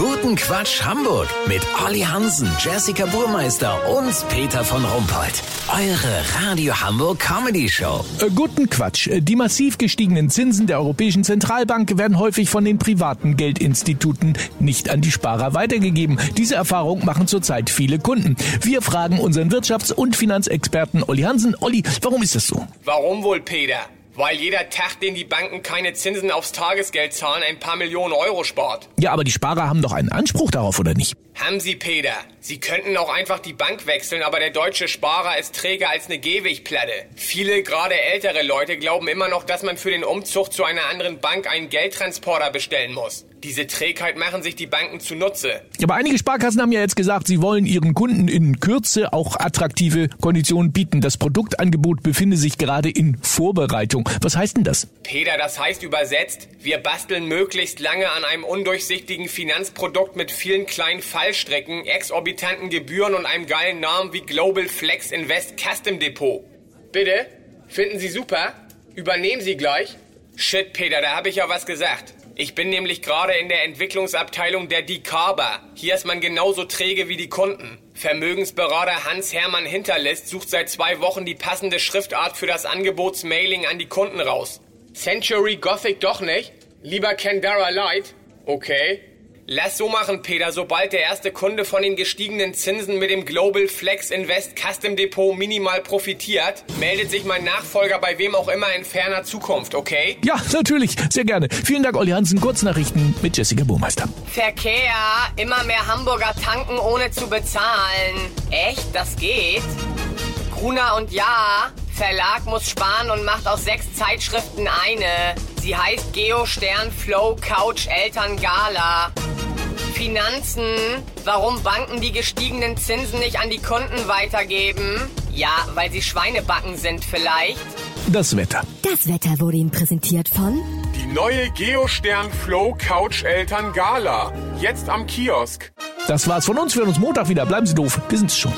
Guten Quatsch Hamburg mit Olli Hansen, Jessica Burmeister und Peter von Rumpold. Eure Radio Hamburg Comedy Show. Äh, guten Quatsch. Äh, Die massiv gestiegenen Zinsen der Europäischen Zentralbank werden häufig von den privaten Geldinstituten nicht an die Sparer weitergegeben. Diese Erfahrung machen zurzeit viele Kunden. Wir fragen unseren Wirtschafts- und Finanzexperten Olli Hansen. Olli, warum ist das so? Warum wohl, Peter? Weil jeder Tag, den die Banken keine Zinsen aufs Tagesgeld zahlen, ein paar Millionen Euro spart. Ja, aber die Sparer haben doch einen Anspruch darauf, oder nicht? Haben Sie, Peter. Sie könnten auch einfach die Bank wechseln, aber der deutsche Sparer ist träger als eine Gehwegplatte. Viele, gerade ältere Leute, glauben immer noch, dass man für den Umzug zu einer anderen Bank einen Geldtransporter bestellen muss. Diese Trägheit machen sich die Banken zunutze. Aber einige Sparkassen haben ja jetzt gesagt, sie wollen ihren Kunden in Kürze auch attraktive Konditionen bieten. Das Produktangebot befinde sich gerade in Vorbereitung. Was heißt denn das? Peter, das heißt übersetzt, wir basteln möglichst lange an einem undurchsichtigen Finanzprodukt mit vielen kleinen Fallstrecken, exorbitanten Gebühren und einem geilen Namen wie Global Flex Invest Custom Depot. Bitte? Finden Sie super? Übernehmen Sie gleich? Shit, Peter, da habe ich ja was gesagt. Ich bin nämlich gerade in der Entwicklungsabteilung der Decarber. Hier ist man genauso träge wie die Kunden. Vermögensberater Hans-Hermann Hinterlist sucht seit zwei Wochen die passende Schriftart für das Angebotsmailing an die Kunden raus. Century Gothic doch nicht? Lieber Candara Light? Okay. Lass so machen, Peter. Sobald der erste Kunde von den gestiegenen Zinsen mit dem Global Flex Invest Custom Depot minimal profitiert, meldet sich mein Nachfolger bei wem auch immer in ferner Zukunft, okay? Ja, natürlich, sehr gerne. Vielen Dank, Olli Hansen. Kurznachrichten mit Jessica Burmeister. Verkehr. Immer mehr Hamburger tanken ohne zu bezahlen. Echt? Das geht? Gruner und Ja. Verlag muss sparen und macht aus sechs Zeitschriften eine. Sie heißt Geo Stern Flow Couch Eltern Gala. Finanzen. Warum Banken die gestiegenen Zinsen nicht an die Kunden weitergeben? Ja, weil sie Schweinebacken sind vielleicht. Das Wetter. Das Wetter wurde Ihnen präsentiert von Die neue Geostern Flow Couch Eltern Gala. Jetzt am Kiosk. Das war's von uns. Wir hören uns Montag wieder. Bleiben Sie doof. Wir sind's schon.